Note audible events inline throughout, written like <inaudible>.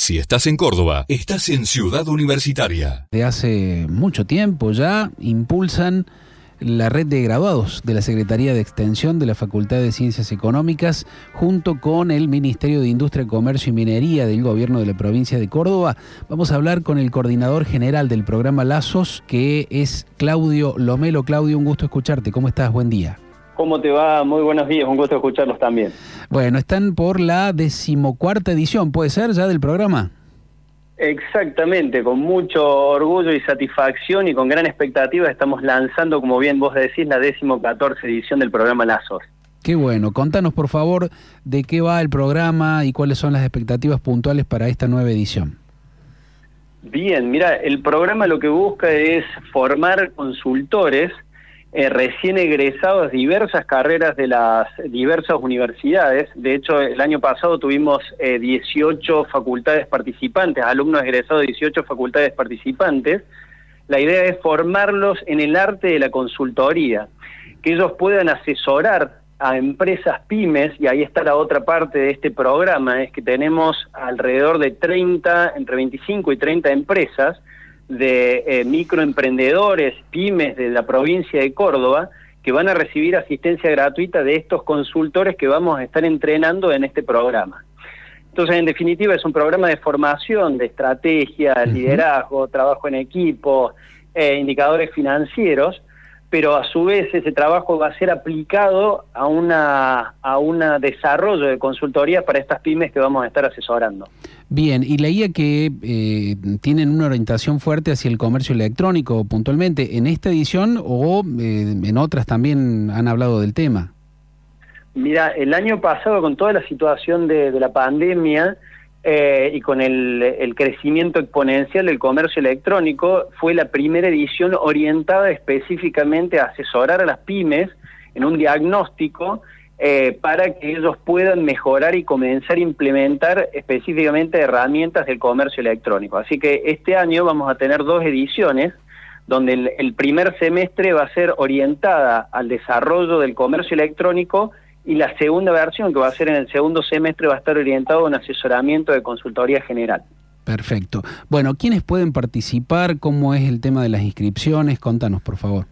Si estás en Córdoba, estás en Ciudad Universitaria. De hace mucho tiempo ya impulsan la red de graduados de la Secretaría de Extensión de la Facultad de Ciencias Económicas junto con el Ministerio de Industria, Comercio y Minería del Gobierno de la provincia de Córdoba. Vamos a hablar con el coordinador general del programa Lazos, que es Claudio Lomelo. Claudio, un gusto escucharte. ¿Cómo estás? Buen día. ¿Cómo te va? Muy buenos días, un gusto escucharlos también. Bueno, están por la decimocuarta edición, ¿puede ser ya del programa? Exactamente, con mucho orgullo y satisfacción y con gran expectativa estamos lanzando, como bien vos decís, la decimocatorce edición del programa Lazos. Qué bueno, contanos por favor de qué va el programa y cuáles son las expectativas puntuales para esta nueva edición. Bien, mira, el programa lo que busca es formar consultores eh, recién egresados diversas carreras de las diversas universidades. De hecho, el año pasado tuvimos 18 eh, facultades participantes, alumnos egresados de 18 facultades participantes. La idea es formarlos en el arte de la consultoría, que ellos puedan asesorar a empresas pymes, y ahí está la otra parte de este programa, es que tenemos alrededor de 30, entre 25 y 30 empresas, de eh, microemprendedores, pymes de la provincia de Córdoba, que van a recibir asistencia gratuita de estos consultores que vamos a estar entrenando en este programa. Entonces, en definitiva, es un programa de formación, de estrategia, liderazgo, trabajo en equipo, eh, indicadores financieros, pero a su vez ese trabajo va a ser aplicado a una a un desarrollo de consultoría para estas pymes que vamos a estar asesorando. Bien, y leía que eh, tienen una orientación fuerte hacia el comercio electrónico puntualmente. ¿En esta edición o eh, en otras también han hablado del tema? Mira, el año pasado con toda la situación de, de la pandemia, eh, y con el, crecimiento exponencial del comercio electrónico, fue la primera edición orientada específicamente a asesorar a las pymes en un diagnóstico eh, para que ellos puedan mejorar y comenzar a implementar específicamente herramientas del comercio electrónico. Así que este año vamos a tener dos ediciones donde el primer semestre va a ser orientada al desarrollo del comercio electrónico y la segunda versión, que va a ser en el segundo semestre, va a estar orientado a un asesoramiento de consultoría general. Perfecto. Bueno, ¿quiénes pueden participar? ¿Cómo es el tema de las inscripciones? Contanos, por favor.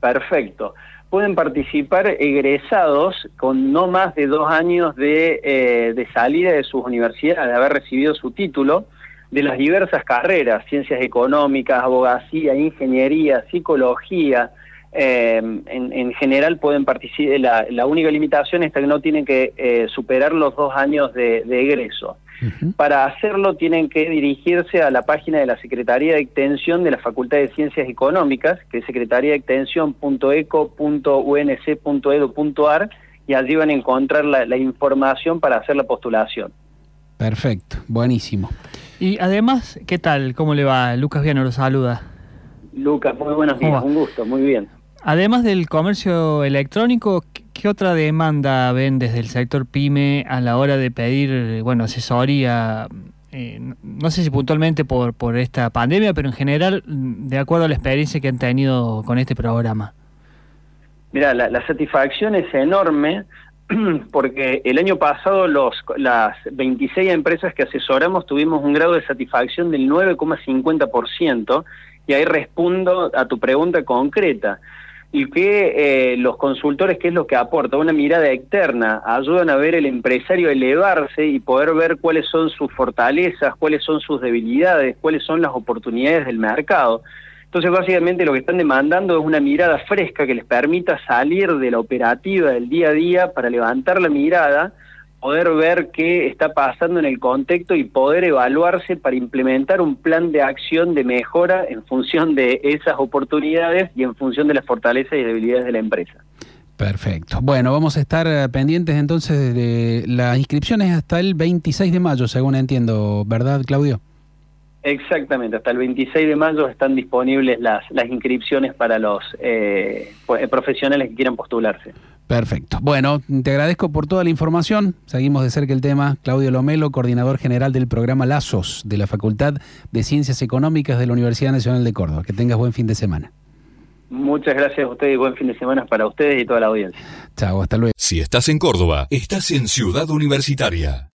Perfecto. Pueden participar egresados con no más de dos años de, eh, de salida de sus universidades, de haber recibido su título, de las diversas carreras, ciencias económicas, abogacía, ingeniería, psicología, eh, en, general pueden participar, la, la, única limitación es que no tienen que eh, superar los dos años de, egreso. Para hacerlo tienen que dirigirse a la página de la Secretaría de Extensión de la Facultad de Ciencias Económicas, que es secretariadeextensión.eco.unc.edu.ar, y allí van a encontrar la, la información para hacer la postulación. Perfecto, buenísimo. Y además, ¿qué tal? ¿Cómo le va? Lucas Viano lo saluda. Lucas, muy buenos días, un gusto, muy bien. Además del comercio electrónico, ¿qué otra demanda ven desde el sector PYME a la hora de pedir, bueno, asesoría? Eh, no sé si puntualmente por, por esta pandemia, pero en general, de acuerdo a la experiencia que han tenido con este programa. Mira, la, satisfacción es enorme <clears throat> porque el año pasado los, las 26 empresas que asesoramos tuvimos un grado de satisfacción del 9,50% y ahí respondo a tu pregunta concreta y que eh, los consultores, ¿qué es lo que aporta? Una mirada externa, ayudan a ver el empresario elevarse y poder ver cuáles son sus fortalezas, cuáles son sus debilidades, cuáles son las oportunidades del mercado. Entonces, básicamente lo que están demandando es una mirada fresca que les permita salir de la operativa del día a día para levantar la mirada poder ver qué está pasando en el contexto y poder evaluarse para implementar un plan de acción de mejora en función de esas oportunidades y en función de las fortalezas y debilidades de la empresa. Perfecto. Bueno, vamos a estar eh, pendientes entonces de las inscripciones hasta el 26 de mayo, según entiendo, ¿verdad, Claudio? Exactamente, hasta el 26 de mayo están disponibles las, las inscripciones para los eh, profesionales que quieran postularse. Perfecto. Bueno, te agradezco por toda la información. Seguimos de cerca el tema. Claudio Lomelo, coordinador general del programa Lazos de la Facultad de Ciencias Económicas de la Universidad Nacional de Córdoba. Que tengas buen fin de semana. Muchas gracias a ustedes y buen fin de semana para ustedes y toda la audiencia. Chao, hasta luego. Si estás en Córdoba, estás en Ciudad Universitaria.